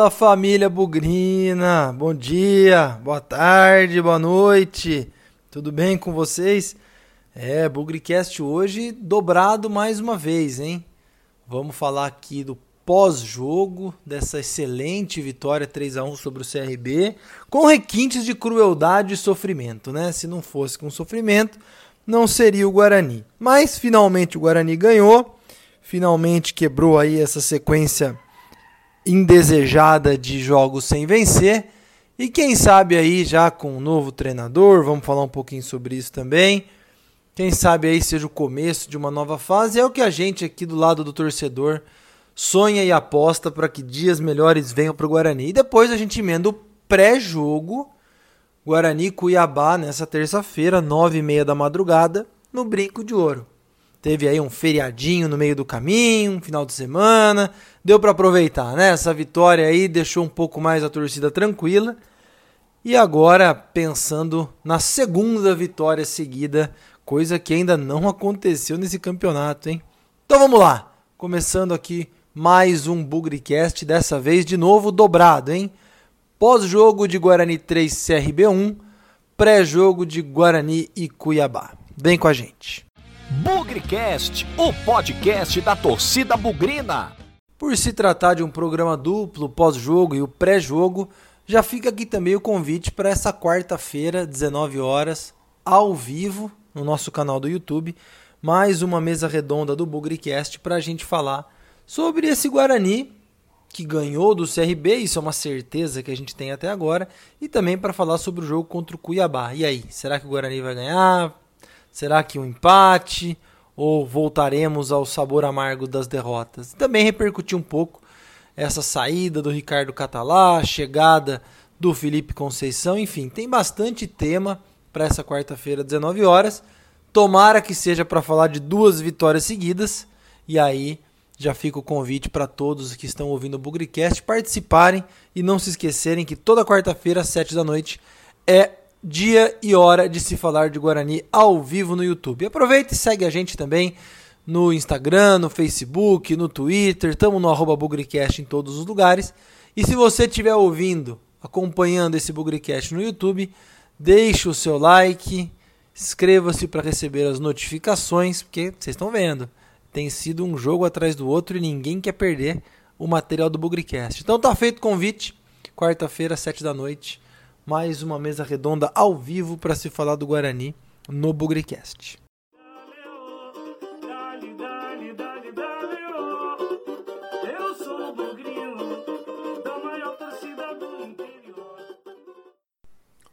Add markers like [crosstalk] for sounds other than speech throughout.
Fala família Bugrina, bom dia, boa tarde, boa noite, tudo bem com vocês? É, Bugricast hoje dobrado mais uma vez, hein? Vamos falar aqui do pós-jogo dessa excelente vitória 3 a 1 sobre o CRB, com requintes de crueldade e sofrimento, né? Se não fosse com sofrimento, não seria o Guarani. Mas finalmente o Guarani ganhou, finalmente quebrou aí essa sequência indesejada de jogos sem vencer. E quem sabe aí já com um novo treinador, vamos falar um pouquinho sobre isso também. Quem sabe aí seja o começo de uma nova fase. É o que a gente aqui do lado do torcedor sonha e aposta para que dias melhores venham para o Guarani. E depois a gente emenda o pré-jogo Guarani Cuiabá nessa terça-feira, nove e meia da madrugada, no Brinco de Ouro. Teve aí um feriadinho no meio do caminho, um final de semana, deu para aproveitar, né? Essa vitória aí deixou um pouco mais a torcida tranquila. E agora pensando na segunda vitória seguida, coisa que ainda não aconteceu nesse campeonato, hein? Então vamos lá, começando aqui mais um Bugrecast, dessa vez de novo dobrado, hein? Pós-jogo de Guarani 3 CRB 1, pré-jogo de Guarani e Cuiabá. Vem com a gente. Bugrecast, o podcast da torcida bugrina. Por se tratar de um programa duplo, pós-jogo e o pré-jogo, já fica aqui também o convite para essa quarta-feira, 19 horas, ao vivo, no nosso canal do YouTube, mais uma mesa redonda do Bugrecast para a gente falar sobre esse Guarani que ganhou do CRB, isso é uma certeza que a gente tem até agora, e também para falar sobre o jogo contra o Cuiabá. E aí, será que o Guarani vai ganhar? Será que um empate? Ou voltaremos ao sabor amargo das derrotas? Também repercutir um pouco essa saída do Ricardo Catalá, chegada do Felipe Conceição, enfim, tem bastante tema para essa quarta-feira, 19 horas. Tomara que seja para falar de duas vitórias seguidas, e aí já fica o convite para todos que estão ouvindo o Bugrecast participarem e não se esquecerem que toda quarta-feira, às 7 da noite, é dia e hora de se falar de Guarani ao vivo no YouTube. Aproveita e segue a gente também no Instagram, no Facebook, no Twitter, estamos no arroba Bugrecast em todos os lugares. E se você estiver ouvindo, acompanhando esse Bugrecast no YouTube, deixe o seu like, inscreva-se para receber as notificações, porque vocês estão vendo, tem sido um jogo atrás do outro e ninguém quer perder o material do Bugrecast. Então tá feito o convite, quarta-feira, sete da noite mais uma mesa redonda ao vivo para se falar do Guarani no Bugrecast.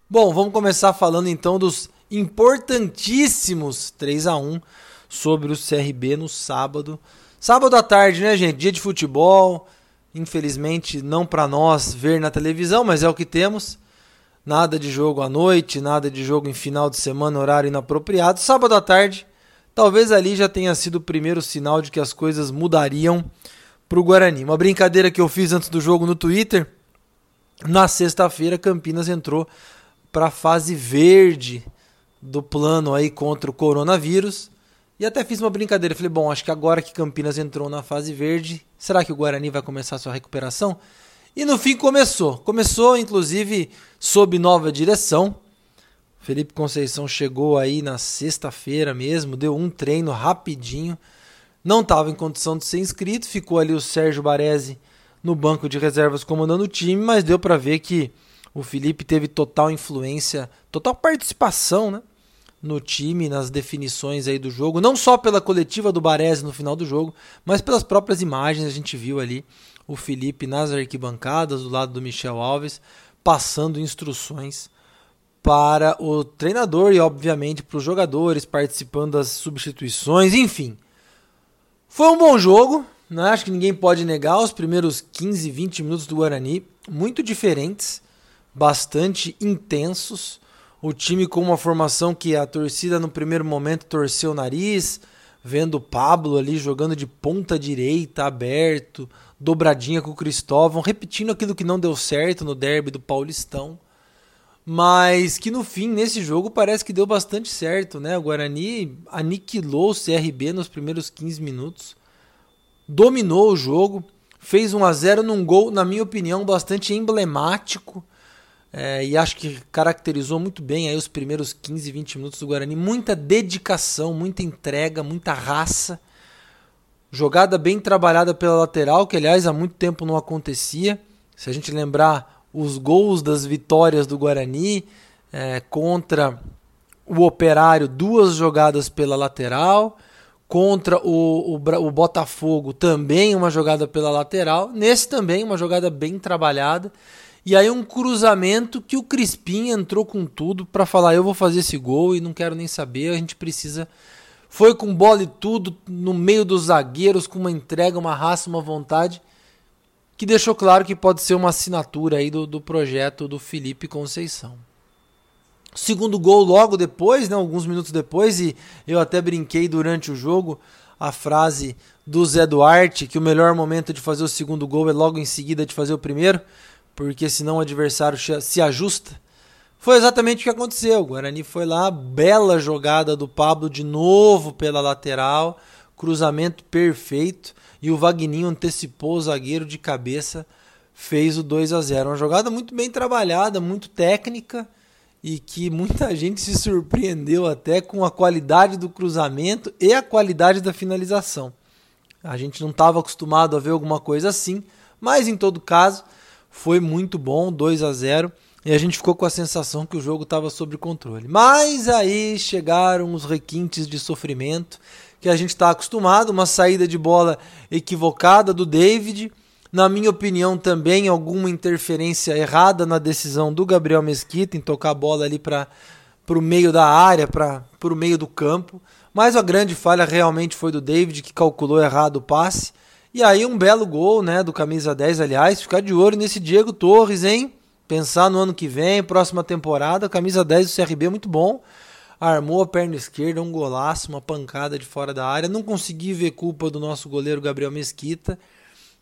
Bom, vamos começar falando então dos importantíssimos 3 a 1 sobre o CRB no sábado. Sábado à tarde, né, gente? Dia de futebol. Infelizmente, não para nós ver na televisão, mas é o que temos. Nada de jogo à noite, nada de jogo em final de semana, horário inapropriado. Sábado à tarde, talvez ali já tenha sido o primeiro sinal de que as coisas mudariam para o Guarani. Uma brincadeira que eu fiz antes do jogo no Twitter. Na sexta-feira, Campinas entrou para a fase verde do plano aí contra o coronavírus. E até fiz uma brincadeira. Falei, bom, acho que agora que Campinas entrou na fase verde, será que o Guarani vai começar sua recuperação? E no fim começou. Começou, inclusive, sob nova direção. Felipe Conceição chegou aí na sexta-feira mesmo, deu um treino rapidinho. Não estava em condição de ser inscrito, ficou ali o Sérgio Baresi no banco de reservas comandando o time, mas deu para ver que o Felipe teve total influência, total participação, né? no time, nas definições aí do jogo, não só pela coletiva do Baresi no final do jogo, mas pelas próprias imagens a gente viu ali o Felipe nas arquibancadas, do lado do Michel Alves, passando instruções para o treinador e, obviamente, para os jogadores, participando das substituições, enfim. Foi um bom jogo, né? acho que ninguém pode negar. Os primeiros 15, 20 minutos do Guarani, muito diferentes, bastante intensos. O time com uma formação que a torcida no primeiro momento torceu o nariz, vendo o Pablo ali jogando de ponta direita, aberto, dobradinha com o Cristóvão, repetindo aquilo que não deu certo no derby do Paulistão. Mas que no fim, nesse jogo, parece que deu bastante certo, né? O Guarani aniquilou o CRB nos primeiros 15 minutos, dominou o jogo, fez 1 a 0 num gol, na minha opinião, bastante emblemático. É, e acho que caracterizou muito bem aí os primeiros 15, 20 minutos do Guarani. Muita dedicação, muita entrega, muita raça. Jogada bem trabalhada pela lateral, que aliás há muito tempo não acontecia. Se a gente lembrar os gols das vitórias do Guarani é, contra o Operário, duas jogadas pela lateral. Contra o, o, o Botafogo, também uma jogada pela lateral. Nesse também, uma jogada bem trabalhada. E aí um cruzamento que o Crispim entrou com tudo para falar, eu vou fazer esse gol e não quero nem saber, a gente precisa foi com bola e tudo no meio dos zagueiros com uma entrega, uma raça, uma vontade que deixou claro que pode ser uma assinatura aí do, do projeto do Felipe Conceição. Segundo gol logo depois, né, alguns minutos depois, e eu até brinquei durante o jogo a frase do Zé Duarte que o melhor momento de fazer o segundo gol é logo em seguida de fazer o primeiro porque senão o adversário se ajusta. Foi exatamente o que aconteceu. O Guarani foi lá, bela jogada do Pablo de novo pela lateral, cruzamento perfeito e o Vagninho antecipou o zagueiro de cabeça, fez o 2 a 0. Uma jogada muito bem trabalhada, muito técnica e que muita [laughs] gente se surpreendeu até com a qualidade do cruzamento e a qualidade da finalização. A gente não estava acostumado a ver alguma coisa assim, mas em todo caso, foi muito bom, 2 a 0 e a gente ficou com a sensação que o jogo estava sob controle. Mas aí chegaram os requintes de sofrimento que a gente está acostumado, uma saída de bola equivocada do David, na minha opinião também alguma interferência errada na decisão do Gabriel Mesquita em tocar a bola ali para o meio da área, para o meio do campo. Mas a grande falha realmente foi do David que calculou errado o passe e aí um belo gol, né, do camisa 10, aliás, ficar de olho nesse Diego Torres, hein? Pensar no ano que vem, próxima temporada, camisa 10 do CRB muito bom. Armou a perna esquerda, um golaço, uma pancada de fora da área. Não consegui ver culpa do nosso goleiro Gabriel Mesquita,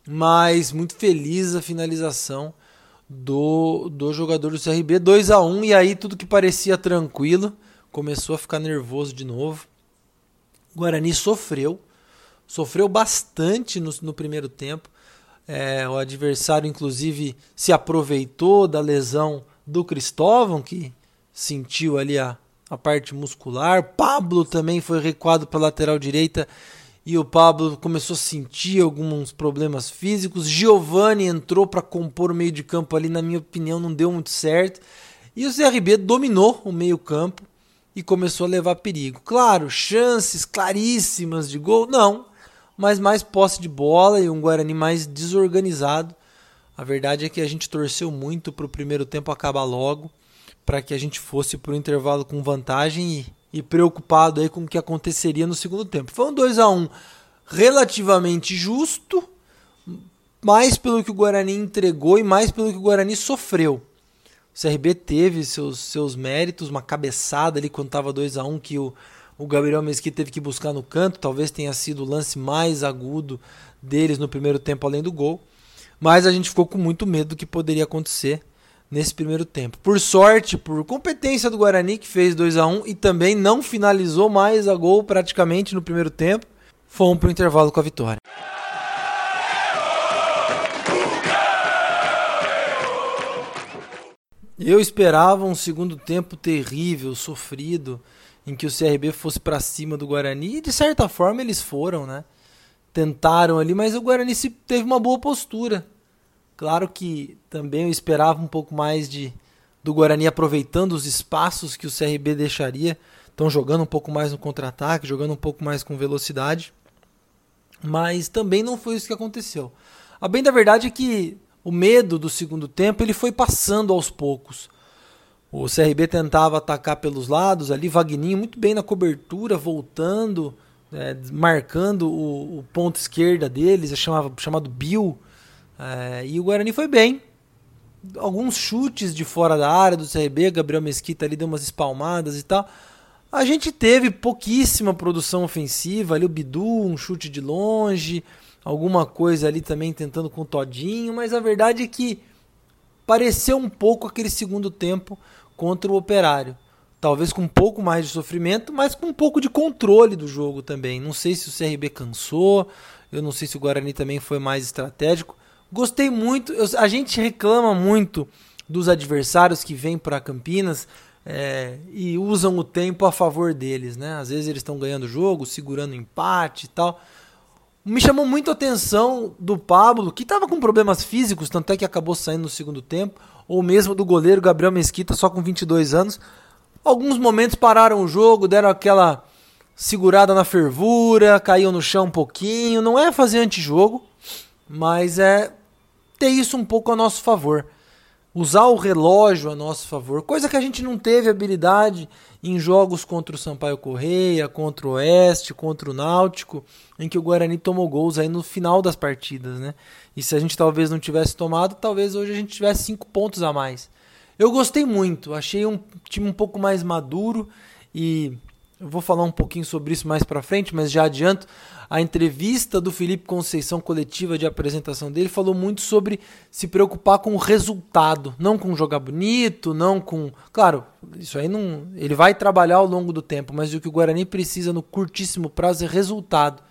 mas muito feliz a finalização do, do jogador do CRB. 2 a 1 e aí tudo que parecia tranquilo começou a ficar nervoso de novo. O Guarani sofreu sofreu bastante no, no primeiro tempo. É, o adversário, inclusive, se aproveitou da lesão do Cristóvão, que sentiu ali a, a parte muscular. Pablo também foi recuado para a lateral direita e o Pablo começou a sentir alguns problemas físicos. Giovani entrou para compor o meio de campo ali, na minha opinião, não deu muito certo. E o CRB dominou o meio campo e começou a levar perigo. Claro, chances claríssimas de gol, não mas mais posse de bola e um Guarani mais desorganizado. A verdade é que a gente torceu muito para o primeiro tempo acabar logo, para que a gente fosse para o intervalo com vantagem e, e, preocupado aí com o que aconteceria no segundo tempo. Foi um 2 a 1 relativamente justo, mais pelo que o Guarani entregou e mais pelo que o Guarani sofreu. O CRB teve seus, seus méritos, uma cabeçada ali quando estava 2 a 1 que o o Gabriel Mesquita teve que buscar no canto, talvez tenha sido o lance mais agudo deles no primeiro tempo além do gol. Mas a gente ficou com muito medo do que poderia acontecer nesse primeiro tempo. Por sorte, por competência do Guarani que fez 2 a 1 e também não finalizou mais a gol praticamente no primeiro tempo, fomos para o intervalo com a vitória. Eu esperava um segundo tempo terrível, sofrido em que o CRB fosse para cima do Guarani e de certa forma eles foram, né? Tentaram ali, mas o Guarani teve uma boa postura. Claro que também eu esperava um pouco mais de do Guarani aproveitando os espaços que o CRB deixaria. Estão jogando um pouco mais no contra-ataque, jogando um pouco mais com velocidade. Mas também não foi isso que aconteceu. A bem da verdade é que o medo do segundo tempo ele foi passando aos poucos. O CRB tentava atacar pelos lados ali, Vagninho muito bem na cobertura, voltando, é, marcando o, o ponto esquerda deles, é chamava, chamado Bill. É, e o Guarani foi bem. Alguns chutes de fora da área do CRB, Gabriel Mesquita ali deu umas espalmadas e tal. A gente teve pouquíssima produção ofensiva, ali o Bidu, um chute de longe, alguma coisa ali também tentando com o Todinho, mas a verdade é que pareceu um pouco aquele segundo tempo contra o Operário. talvez com um pouco mais de sofrimento, mas com um pouco de controle do jogo também. Não sei se o CRB cansou, eu não sei se o Guarani também foi mais estratégico. Gostei muito, eu, a gente reclama muito dos adversários que vêm para Campinas é, e usam o tempo a favor deles, né? Às vezes eles estão ganhando o jogo, segurando empate e tal. Me chamou muito a atenção do Pablo, que estava com problemas físicos, tanto é que acabou saindo no segundo tempo, ou mesmo do goleiro Gabriel Mesquita, só com 22 anos. Alguns momentos pararam o jogo, deram aquela segurada na fervura, caíam no chão um pouquinho. Não é fazer antijogo, mas é ter isso um pouco a nosso favor usar o relógio a nosso favor, coisa que a gente não teve habilidade em jogos contra o Sampaio Correia, contra o Oeste, contra o Náutico, em que o Guarani tomou gols aí no final das partidas, né? E se a gente talvez não tivesse tomado, talvez hoje a gente tivesse cinco pontos a mais. Eu gostei muito, achei um time um pouco mais maduro e eu vou falar um pouquinho sobre isso mais para frente, mas já adianto a entrevista do Felipe Conceição coletiva de apresentação dele falou muito sobre se preocupar com o resultado, não com jogar bonito, não com, claro, isso aí não, ele vai trabalhar ao longo do tempo, mas o que o Guarani precisa no curtíssimo prazo é resultado.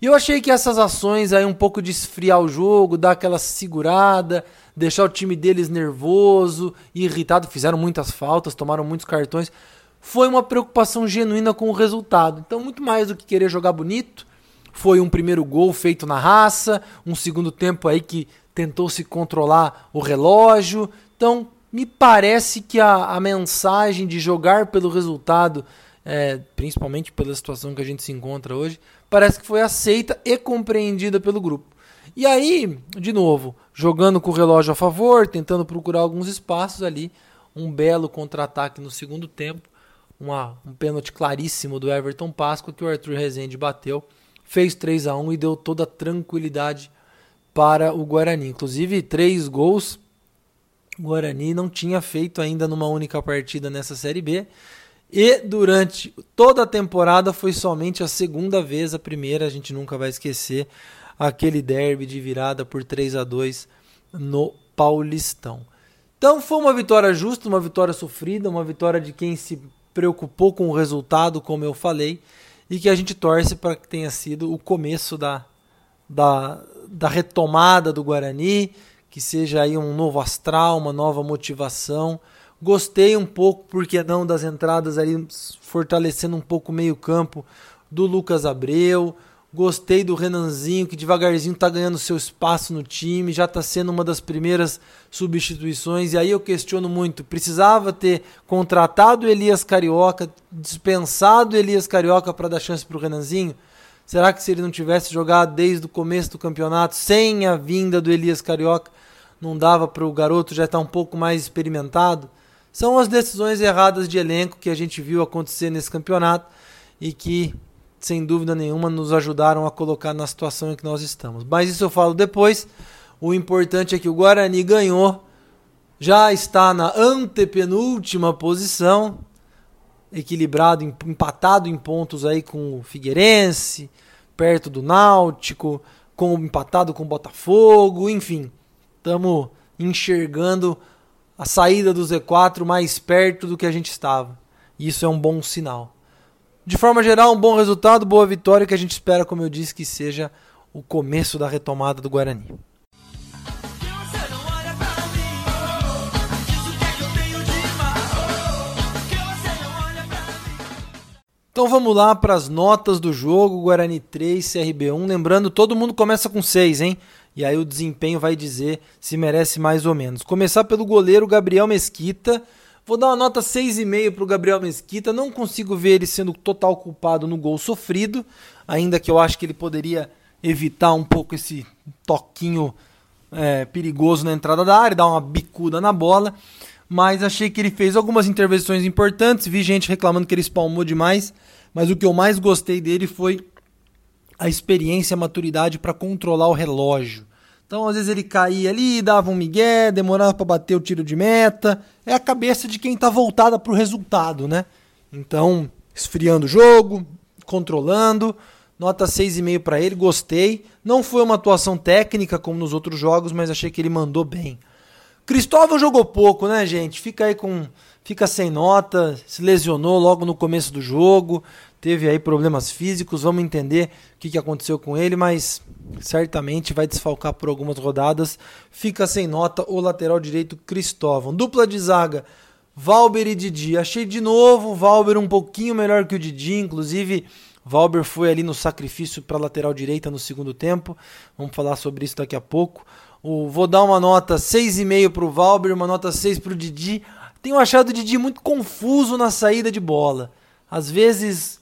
E eu achei que essas ações aí um pouco de esfriar o jogo, dar aquela segurada, deixar o time deles nervoso, irritado, fizeram muitas faltas, tomaram muitos cartões, foi uma preocupação genuína com o resultado. Então, muito mais do que querer jogar bonito, foi um primeiro gol feito na raça, um segundo tempo aí que tentou se controlar o relógio. Então, me parece que a, a mensagem de jogar pelo resultado, é, principalmente pela situação que a gente se encontra hoje, parece que foi aceita e compreendida pelo grupo. E aí, de novo, jogando com o relógio a favor, tentando procurar alguns espaços ali, um belo contra-ataque no segundo tempo, uma, um pênalti claríssimo do Everton Páscoa que o Arthur Rezende bateu fez 3 a 1 e deu toda a tranquilidade para o Guarani. Inclusive, três gols o Guarani não tinha feito ainda numa única partida nessa Série B. E durante toda a temporada foi somente a segunda vez, a primeira a gente nunca vai esquecer, aquele derby de virada por 3 a 2 no Paulistão. Então foi uma vitória justa, uma vitória sofrida, uma vitória de quem se preocupou com o resultado, como eu falei, e que a gente torce para que tenha sido o começo da, da, da retomada do Guarani, que seja aí um novo astral, uma nova motivação. Gostei um pouco, porque não, das entradas ali, fortalecendo um pouco o meio-campo do Lucas Abreu. Gostei do Renanzinho, que devagarzinho está ganhando seu espaço no time, já está sendo uma das primeiras substituições. E aí eu questiono muito: precisava ter contratado Elias Carioca, dispensado Elias Carioca para dar chance para o Renanzinho? Será que se ele não tivesse jogado desde o começo do campeonato, sem a vinda do Elias Carioca, não dava para o garoto já estar tá um pouco mais experimentado? São as decisões erradas de elenco que a gente viu acontecer nesse campeonato e que sem dúvida nenhuma, nos ajudaram a colocar na situação em que nós estamos. Mas isso eu falo depois. O importante é que o Guarani ganhou, já está na antepenúltima posição, equilibrado, empatado em pontos aí com o Figueirense, perto do Náutico, com empatado com o Botafogo, enfim, estamos enxergando a saída do Z4 mais perto do que a gente estava. Isso é um bom sinal. De forma geral, um bom resultado, boa vitória que a gente espera, como eu disse, que seja o começo da retomada do Guarani. Então vamos lá para as notas do jogo, Guarani 3, CRB 1. Lembrando, todo mundo começa com 6, hein? E aí o desempenho vai dizer se merece mais ou menos. Começar pelo goleiro Gabriel Mesquita, Vou dar uma nota 6,5 para o Gabriel Mesquita. Não consigo ver ele sendo total culpado no gol sofrido, ainda que eu acho que ele poderia evitar um pouco esse toquinho é, perigoso na entrada da área, dar uma bicuda na bola. Mas achei que ele fez algumas intervenções importantes. Vi gente reclamando que ele espalmou demais. Mas o que eu mais gostei dele foi a experiência a maturidade para controlar o relógio. Então, às vezes ele caía ali, dava um migué, demorava para bater o tiro de meta. É a cabeça de quem está voltada para o resultado, né? Então, esfriando o jogo, controlando. Nota 6,5 para ele, gostei. Não foi uma atuação técnica como nos outros jogos, mas achei que ele mandou bem. Cristóvão jogou pouco, né, gente? Fica aí com. Fica sem nota, se lesionou logo no começo do jogo, teve aí problemas físicos, vamos entender o que, que aconteceu com ele, mas certamente vai desfalcar por algumas rodadas. Fica sem nota o lateral direito Cristóvão. Dupla de zaga, Valber e Didi. Achei de novo o Valber um pouquinho melhor que o Didi, inclusive Valber foi ali no sacrifício para a lateral direita no segundo tempo. Vamos falar sobre isso daqui a pouco. Vou dar uma nota 6,5 para o Valber, uma nota 6 para o Didi. Tenho achado o Didi muito confuso na saída de bola. Às vezes,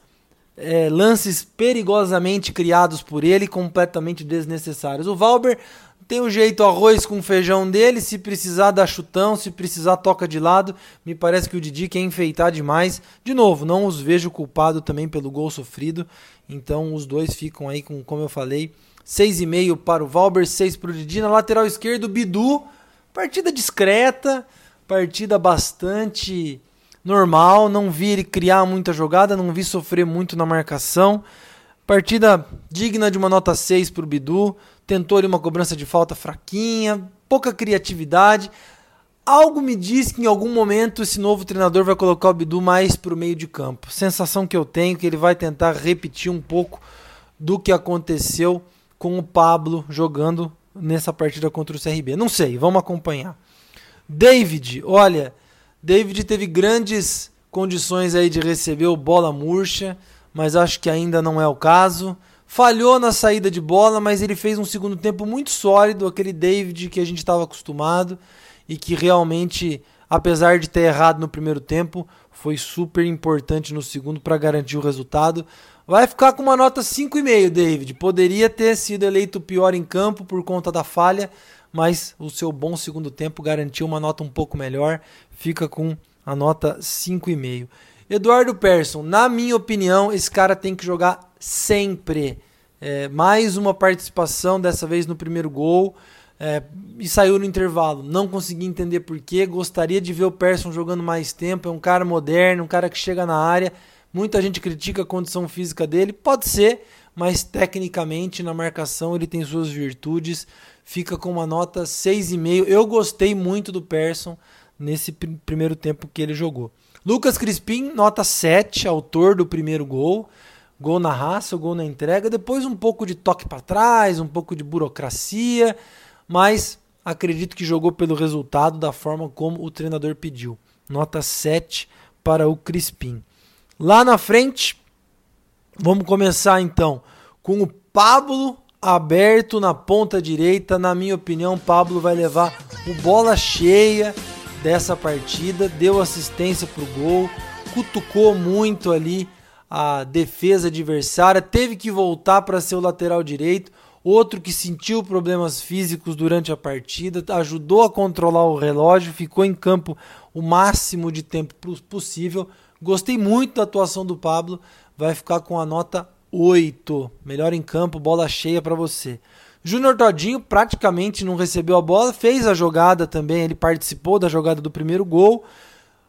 é, lances perigosamente criados por ele, completamente desnecessários. O Valber tem o jeito arroz com feijão dele, se precisar dar chutão, se precisar toca de lado. Me parece que o Didi quer enfeitar demais. De novo, não os vejo culpado também pelo gol sofrido. Então os dois ficam aí com, como eu falei, 6,5 para o Valber, 6 para o Didi. Na lateral esquerda, o Bidu. Partida discreta, partida bastante normal. Não vi ele criar muita jogada, não vi sofrer muito na marcação. Partida digna de uma nota 6 para o Bidu tentou ali uma cobrança de falta fraquinha, pouca criatividade. Algo me diz que em algum momento esse novo treinador vai colocar o Bidu mais para o meio de campo. Sensação que eu tenho que ele vai tentar repetir um pouco do que aconteceu com o Pablo jogando nessa partida contra o CRB. Não sei, vamos acompanhar. David, olha, David teve grandes condições aí de receber o bola murcha, mas acho que ainda não é o caso. Falhou na saída de bola, mas ele fez um segundo tempo muito sólido, aquele David que a gente estava acostumado e que realmente, apesar de ter errado no primeiro tempo, foi super importante no segundo para garantir o resultado. Vai ficar com uma nota 5,5, David. Poderia ter sido eleito pior em campo por conta da falha, mas o seu bom segundo tempo garantiu uma nota um pouco melhor. Fica com a nota 5,5. Eduardo Persson, na minha opinião, esse cara tem que jogar sempre. É, mais uma participação, dessa vez no primeiro gol. É, e saiu no intervalo. Não consegui entender porquê. Gostaria de ver o Persson jogando mais tempo. É um cara moderno, um cara que chega na área. Muita gente critica a condição física dele. Pode ser, mas tecnicamente na marcação ele tem suas virtudes. Fica com uma nota 6,5. Eu gostei muito do Persson nesse pr primeiro tempo que ele jogou. Lucas Crispim, nota 7, autor do primeiro gol. Gol na raça, gol na entrega. Depois um pouco de toque para trás, um pouco de burocracia, mas acredito que jogou pelo resultado da forma como o treinador pediu. Nota 7 para o Crispim. Lá na frente, vamos começar então com o Pablo aberto na ponta direita. Na minha opinião, Pablo vai levar o bola cheia dessa partida, deu assistência para o gol, cutucou muito ali a defesa adversária, teve que voltar para ser o lateral direito. Outro que sentiu problemas físicos durante a partida, ajudou a controlar o relógio, ficou em campo o máximo de tempo possível. Gostei muito da atuação do Pablo, vai ficar com a nota 8. Melhor em campo, bola cheia para você. Júnior Todinho praticamente não recebeu a bola, fez a jogada também, ele participou da jogada do primeiro gol,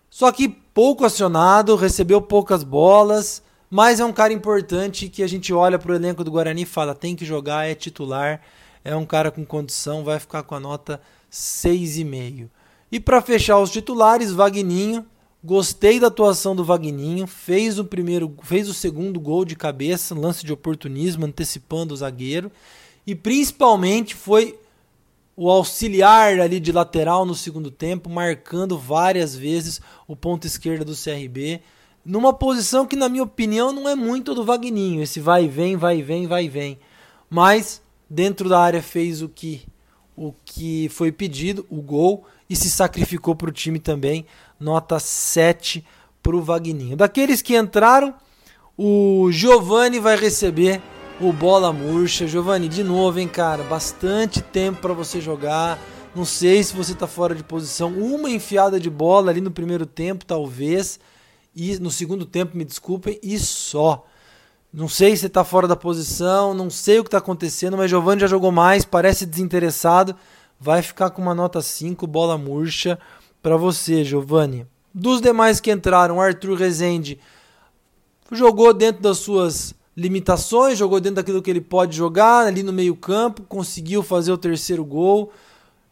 só que pouco acionado, recebeu poucas bolas, mas é um cara importante que a gente olha para o elenco do Guarani e fala: tem que jogar, é titular, é um cara com condição, vai ficar com a nota 6,5. E para fechar os titulares, Vagninho. Gostei da atuação do Vagninho, fez o primeiro, fez o segundo gol de cabeça, lance de oportunismo, antecipando o zagueiro. E principalmente foi o auxiliar ali de lateral no segundo tempo, marcando várias vezes o ponto esquerda do CRB, numa posição que na minha opinião não é muito do Vagninho, esse vai e vem, vai e vem, vai e vem. Mas dentro da área fez o que o que foi pedido, o gol e se sacrificou para o time também, nota 7 para o Vagninho. Daqueles que entraram, o Giovani vai receber o bola murcha. Giovanni, de novo, hein, cara? Bastante tempo para você jogar. Não sei se você tá fora de posição. Uma enfiada de bola ali no primeiro tempo, talvez. E no segundo tempo, me desculpem, e só. Não sei se tá fora da posição, não sei o que tá acontecendo, mas Giovanni já jogou mais, parece desinteressado. Vai ficar com uma nota 5, bola murcha para você, Giovanni. Dos demais que entraram, Arthur Rezende jogou dentro das suas limitações, jogou dentro daquilo que ele pode jogar, ali no meio-campo, conseguiu fazer o terceiro gol.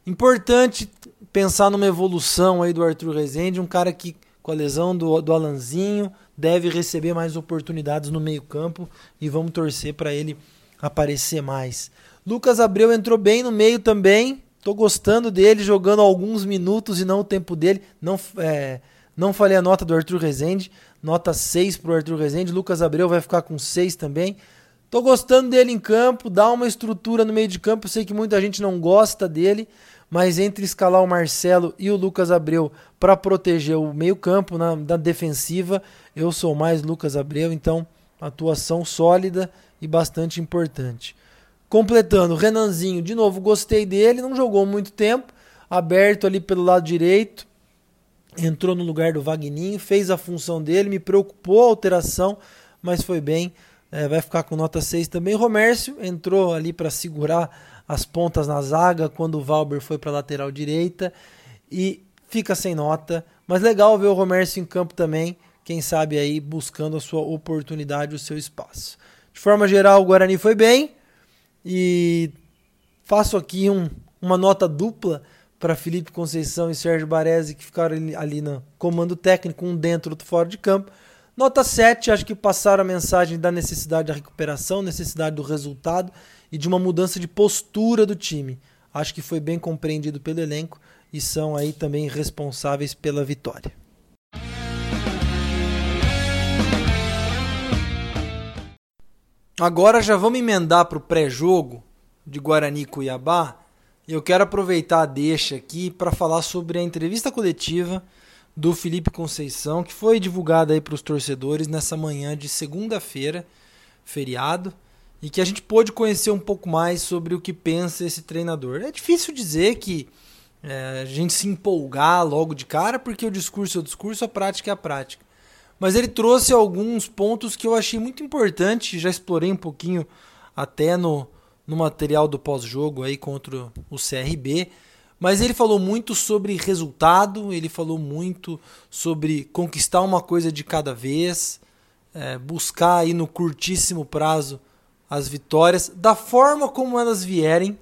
Importante pensar numa evolução aí do Arthur Rezende, um cara que com a lesão do, do Alanzinho deve receber mais oportunidades no meio-campo e vamos torcer para ele aparecer mais. Lucas Abreu entrou bem no meio também. Tô gostando dele jogando alguns minutos e não o tempo dele. Não, é, não falei a nota do Arthur Rezende. Nota 6 pro Arthur Rezende. Lucas Abreu vai ficar com 6 também. Tô gostando dele em campo, dá uma estrutura no meio de campo. Eu sei que muita gente não gosta dele, mas entre escalar o Marcelo e o Lucas Abreu para proteger o meio-campo na, na defensiva, eu sou mais Lucas Abreu, então atuação sólida e bastante importante. Completando, Renanzinho, de novo, gostei dele, não jogou muito tempo, aberto ali pelo lado direito, entrou no lugar do Vagninho, fez a função dele, me preocupou a alteração, mas foi bem é, vai ficar com nota 6 também. Romércio entrou ali para segurar as pontas na zaga quando o Valber foi para a lateral direita e fica sem nota. Mas legal ver o Romércio em campo também, quem sabe aí buscando a sua oportunidade, o seu espaço. De forma geral, o Guarani foi bem e faço aqui um, uma nota dupla para Felipe Conceição e Sérgio Baresi que ficaram ali, ali no comando técnico, um dentro, outro fora de campo. Nota 7, acho que passaram a mensagem da necessidade da recuperação, necessidade do resultado e de uma mudança de postura do time. Acho que foi bem compreendido pelo elenco e são aí também responsáveis pela vitória. Agora já vamos emendar para o pré-jogo de Guarani Cuiabá. Eu quero aproveitar a deixa aqui para falar sobre a entrevista coletiva do Felipe Conceição, que foi divulgada aí para os torcedores nessa manhã de segunda-feira, feriado, e que a gente pôde conhecer um pouco mais sobre o que pensa esse treinador. É difícil dizer que é, a gente se empolgar logo de cara, porque o discurso é o discurso, a prática é a prática. Mas ele trouxe alguns pontos que eu achei muito importante, já explorei um pouquinho até no, no material do pós-jogo aí contra o CRB. Mas ele falou muito sobre resultado, ele falou muito sobre conquistar uma coisa de cada vez, é, buscar aí no curtíssimo prazo as vitórias, da forma como elas vierem,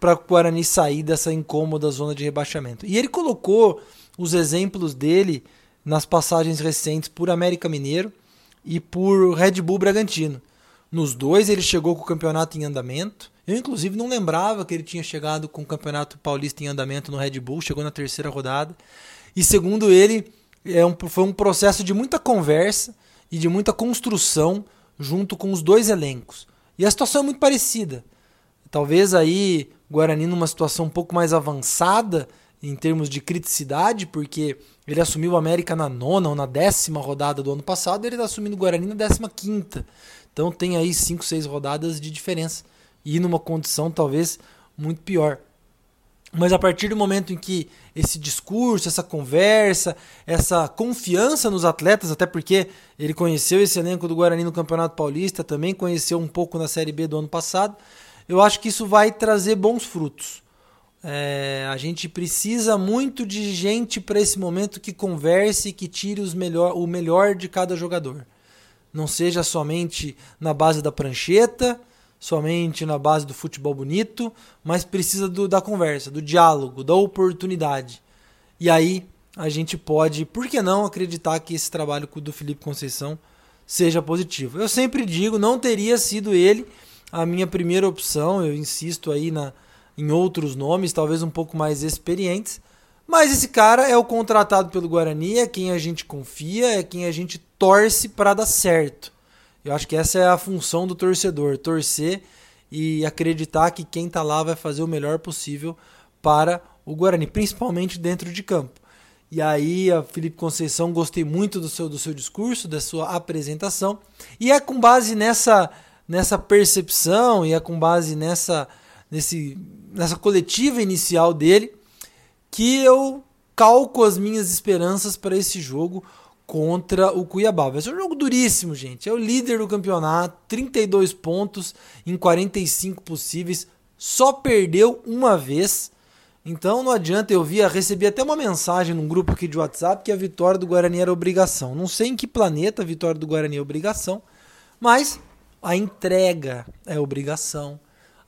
para o Guarani sair dessa incômoda zona de rebaixamento. E ele colocou os exemplos dele nas passagens recentes por América Mineiro e por Red Bull Bragantino. Nos dois ele chegou com o campeonato em andamento, eu, inclusive, não lembrava que ele tinha chegado com o Campeonato Paulista em andamento no Red Bull, chegou na terceira rodada. E segundo ele, é um, foi um processo de muita conversa e de muita construção junto com os dois elencos. E a situação é muito parecida. Talvez aí Guarani numa situação um pouco mais avançada em termos de criticidade, porque ele assumiu o América na nona ou na décima rodada do ano passado, e ele está assumindo o Guarani na décima quinta. Então tem aí cinco, seis rodadas de diferença e numa condição talvez muito pior. Mas a partir do momento em que esse discurso, essa conversa, essa confiança nos atletas, até porque ele conheceu esse elenco do Guarani no Campeonato Paulista, também conheceu um pouco na Série B do ano passado, eu acho que isso vai trazer bons frutos. É, a gente precisa muito de gente para esse momento que converse e que tire os melhor, o melhor de cada jogador. Não seja somente na base da prancheta, somente na base do futebol bonito, mas precisa do, da conversa, do diálogo, da oportunidade. E aí a gente pode, por que não, acreditar que esse trabalho do Felipe Conceição seja positivo. Eu sempre digo, não teria sido ele a minha primeira opção, eu insisto aí na, em outros nomes, talvez um pouco mais experientes, mas esse cara é o contratado pelo Guarani, é quem a gente confia, é quem a gente torce para dar certo. Eu acho que essa é a função do torcedor, torcer e acreditar que quem está lá vai fazer o melhor possível para o Guarani, principalmente dentro de campo. E aí, a Felipe Conceição, gostei muito do seu, do seu discurso, da sua apresentação. E é com base nessa, nessa percepção e é com base nessa, nesse, nessa coletiva inicial dele que eu calco as minhas esperanças para esse jogo contra o Cuiabá. Vai ser um jogo duríssimo, gente. É o líder do campeonato, 32 pontos em 45 possíveis, só perdeu uma vez. Então não adianta, eu via, recebi até uma mensagem num grupo aqui de WhatsApp que a vitória do Guarani era obrigação. Não sei em que planeta a vitória do Guarani é obrigação, mas a entrega é obrigação.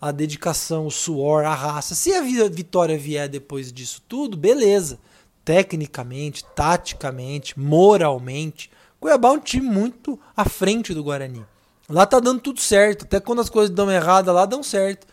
A dedicação, o suor, a raça. Se a vitória vier depois disso tudo, beleza. Tecnicamente, taticamente, moralmente, Cuiabá é um time muito à frente do Guarani. Lá tá dando tudo certo, até quando as coisas dão errada lá dão certo.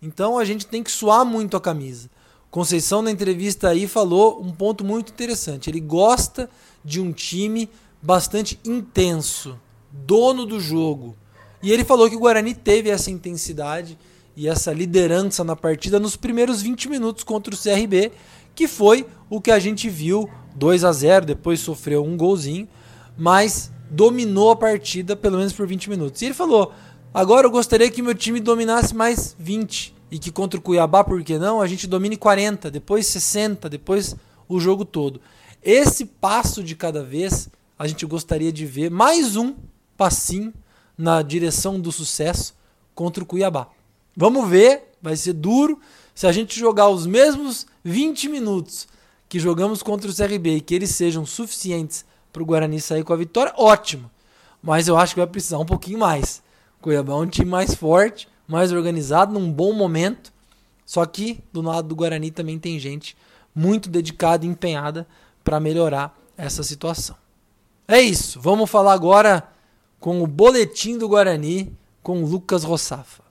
Então a gente tem que suar muito a camisa. Conceição na entrevista aí falou um ponto muito interessante. Ele gosta de um time bastante intenso, dono do jogo. E ele falou que o Guarani teve essa intensidade e essa liderança na partida nos primeiros 20 minutos contra o CRB, que foi o que a gente viu 2 a 0 depois sofreu um golzinho, mas dominou a partida pelo menos por 20 minutos. E ele falou: agora eu gostaria que meu time dominasse mais 20 e que contra o Cuiabá, por que não, a gente domine 40, depois 60, depois o jogo todo. Esse passo de cada vez a gente gostaria de ver mais um passinho na direção do sucesso contra o Cuiabá. Vamos ver, vai ser duro. Se a gente jogar os mesmos 20 minutos que jogamos contra o CRB e que eles sejam suficientes para o Guarani sair com a vitória, ótimo. Mas eu acho que vai precisar um pouquinho mais. Cuiabá é um time mais forte, mais organizado, num bom momento. Só que do lado do Guarani também tem gente muito dedicada e empenhada para melhorar essa situação. É isso. Vamos falar agora com o boletim do Guarani com o Lucas Rossafa.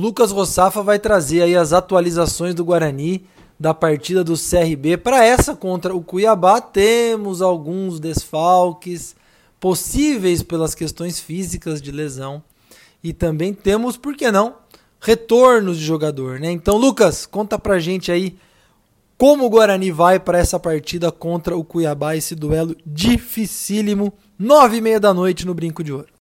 Lucas Rossafa vai trazer aí as atualizações do Guarani da partida do CRB para essa contra o Cuiabá. Temos alguns desfalques possíveis pelas questões físicas de lesão e também temos, por que não, retornos de jogador, né? Então, Lucas, conta pra gente aí como o Guarani vai para essa partida contra o Cuiabá, esse duelo dificílimo, nove e meia da noite no Brinco de Ouro.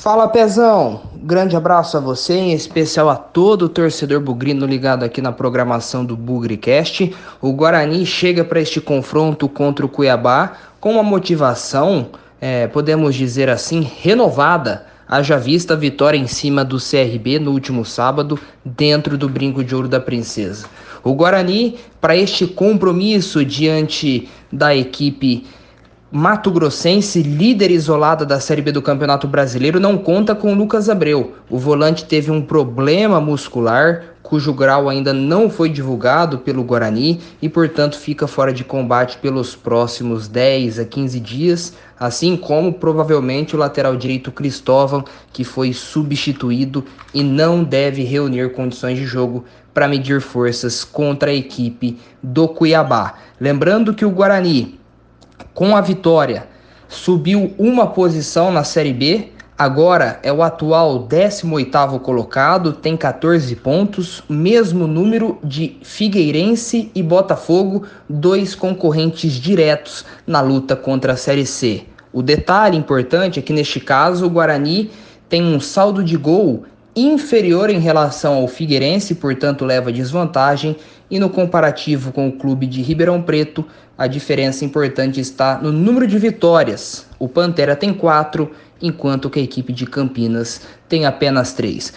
Fala Pezão, grande abraço a você, em especial a todo o torcedor bugrino ligado aqui na programação do Bugricast. O Guarani chega para este confronto contra o Cuiabá com uma motivação, é, podemos dizer assim, renovada. Haja vista a vitória em cima do CRB no último sábado, dentro do Brinco de Ouro da Princesa. O Guarani, para este compromisso diante da equipe Mato Grossense, líder isolada da Série B do Campeonato Brasileiro, não conta com Lucas Abreu. O volante teve um problema muscular, cujo grau ainda não foi divulgado pelo Guarani e, portanto, fica fora de combate pelos próximos 10 a 15 dias, assim como provavelmente o lateral direito Cristóvão, que foi substituído e não deve reunir condições de jogo para medir forças contra a equipe do Cuiabá. Lembrando que o Guarani com a vitória, subiu uma posição na Série B, agora é o atual 18º colocado, tem 14 pontos, mesmo número de Figueirense e Botafogo, dois concorrentes diretos na luta contra a Série C. O detalhe importante é que neste caso o Guarani tem um saldo de gol inferior em relação ao Figueirense, portanto leva desvantagem, e no comparativo com o clube de Ribeirão Preto, a diferença importante está no número de vitórias. O Pantera tem quatro, enquanto que a equipe de Campinas tem apenas três.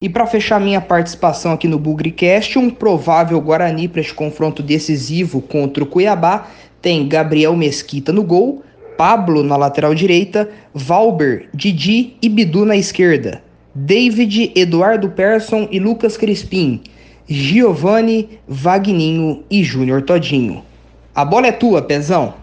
E para fechar minha participação aqui no Bugricast, um provável Guarani para este confronto decisivo contra o Cuiabá tem Gabriel Mesquita no gol, Pablo na lateral direita, Valber, Didi e Bidu na esquerda. David, Eduardo Persson e Lucas Crispim, Giovanni, Vagninho e Júnior Todinho. A bola é tua, Pezão.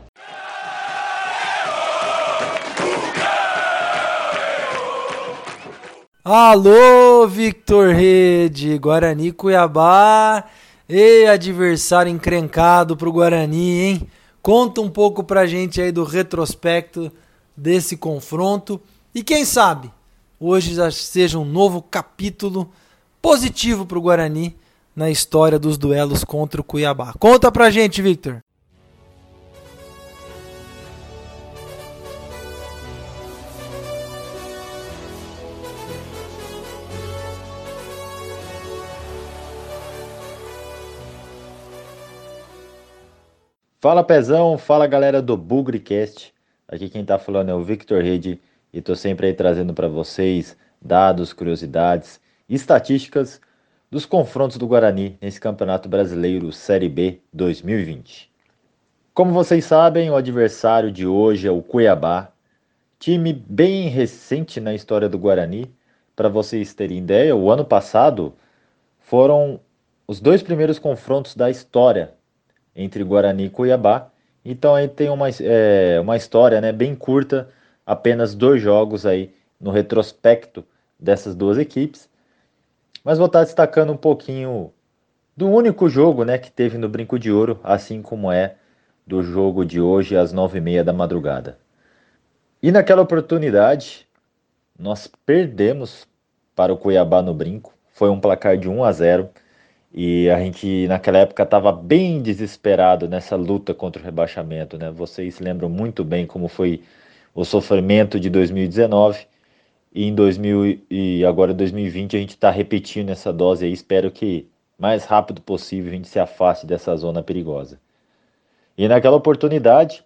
Alô, Victor Rede, Guarani Cuiabá. E adversário encrencado pro Guarani, hein? Conta um pouco pra gente aí do retrospecto desse confronto. E quem sabe hoje já seja um novo capítulo positivo para o Guarani na história dos duelos contra o Cuiabá. Conta pra gente, Victor. Fala Pezão, fala galera do Bugrecast. Aqui quem tá falando é o Victor Rede e tô sempre aí trazendo para vocês dados, curiosidades, estatísticas dos confrontos do Guarani nesse Campeonato Brasileiro Série B 2020. Como vocês sabem, o adversário de hoje é o Cuiabá, time bem recente na história do Guarani. Para vocês terem ideia, o ano passado foram os dois primeiros confrontos da história entre Guarani e Cuiabá. Então aí tem uma, é, uma história né, bem curta, apenas dois jogos aí no retrospecto dessas duas equipes. Mas vou estar destacando um pouquinho do único jogo né, que teve no Brinco de Ouro, assim como é do jogo de hoje às nove e meia da madrugada. E naquela oportunidade, nós perdemos para o Cuiabá no Brinco. Foi um placar de 1 a 0. E a gente, naquela época, estava bem desesperado nessa luta contra o rebaixamento. Né? Vocês lembram muito bem como foi o sofrimento de 2019 e em 2000 e agora 2020 a gente está repetindo essa dose aí. Espero que mais rápido possível a gente se afaste dessa zona perigosa. E naquela oportunidade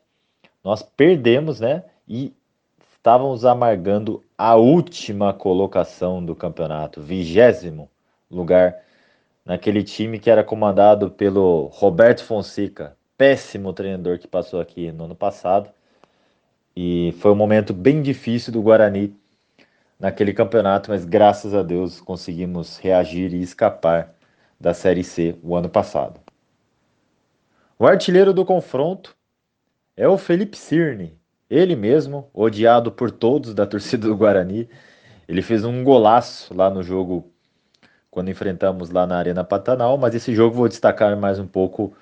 nós perdemos, né? E estávamos amargando a última colocação do campeonato, vigésimo lugar naquele time que era comandado pelo Roberto Fonseca, péssimo treinador que passou aqui no ano passado. E foi um momento bem difícil do Guarani naquele campeonato, mas graças a Deus conseguimos reagir e escapar da Série C o ano passado. O artilheiro do confronto é o Felipe Cirne, ele mesmo, odiado por todos da torcida do Guarani. Ele fez um golaço lá no jogo quando enfrentamos lá na Arena Pantanal, mas esse jogo vou destacar mais um pouco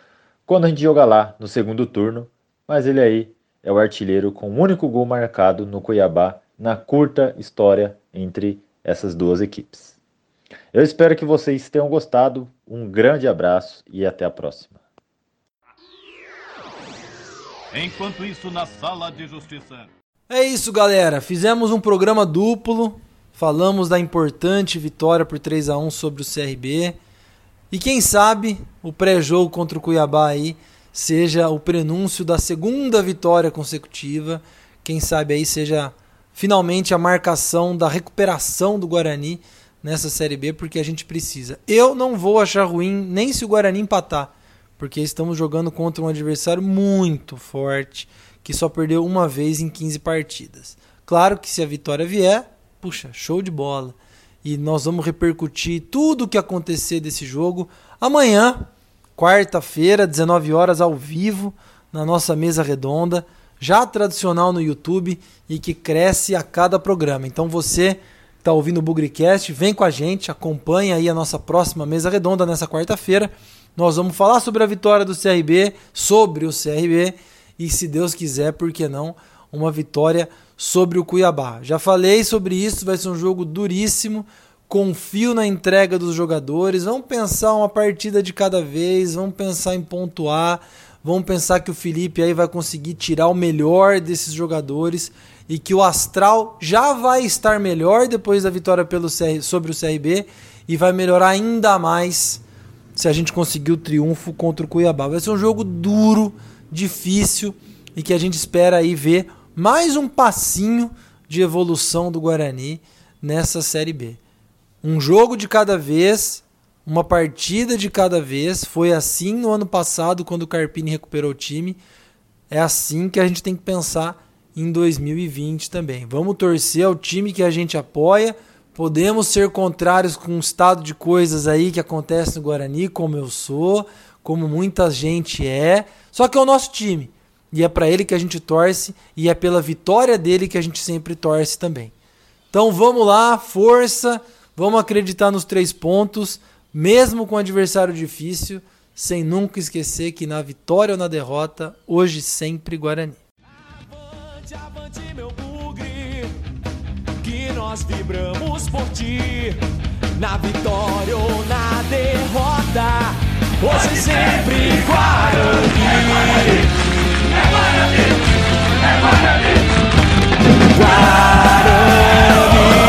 quando a gente joga lá no segundo turno. Mas ele aí é o artilheiro com o único gol marcado no Cuiabá na curta história entre essas duas equipes. Eu espero que vocês tenham gostado. Um grande abraço e até a próxima. Enquanto isso, na sala de justiça. É isso, galera. Fizemos um programa duplo. Falamos da importante vitória por 3 a 1 sobre o CRB. E quem sabe o pré-jogo contra o Cuiabá aí seja o prenúncio da segunda vitória consecutiva. Quem sabe aí seja finalmente a marcação da recuperação do Guarani nessa Série B, porque a gente precisa. Eu não vou achar ruim nem se o Guarani empatar, porque estamos jogando contra um adversário muito forte que só perdeu uma vez em 15 partidas. Claro que se a vitória vier, puxa, show de bola. E nós vamos repercutir tudo o que acontecer desse jogo amanhã, quarta-feira, 19 horas ao vivo, na nossa mesa redonda, já tradicional no YouTube e que cresce a cada programa. Então você está ouvindo o Bugrecast, vem com a gente, acompanha aí a nossa próxima mesa redonda nessa quarta-feira. Nós vamos falar sobre a vitória do CRB, sobre o CRB e se Deus quiser, por que não, uma vitória sobre o Cuiabá. Já falei sobre isso, vai ser um jogo duríssimo. Confio na entrega dos jogadores. Vamos pensar uma partida de cada vez, vamos pensar em pontuar, vamos pensar que o Felipe aí vai conseguir tirar o melhor desses jogadores e que o Astral já vai estar melhor depois da vitória pelo CR, sobre o CRB e vai melhorar ainda mais se a gente conseguir o triunfo contra o Cuiabá. Vai ser um jogo duro, difícil e que a gente espera aí ver mais um passinho de evolução do Guarani nessa Série B. Um jogo de cada vez, uma partida de cada vez. Foi assim no ano passado, quando o Carpini recuperou o time. É assim que a gente tem que pensar em 2020 também. Vamos torcer ao time que a gente apoia. Podemos ser contrários com o estado de coisas aí que acontece no Guarani, como eu sou, como muita gente é. Só que é o nosso time e é para ele que a gente torce e é pela vitória dele que a gente sempre torce também. Então vamos lá, força, Vamos acreditar nos três pontos, mesmo com um adversário difícil, sem nunca esquecer que na vitória ou na derrota, hoje sempre Guarani. Avante, avante, meu bugre, que nós vibramos por ti, na vitória ou na derrota, hoje sempre Guarani. É Guarani, é Guarani, Guarani. Guarani.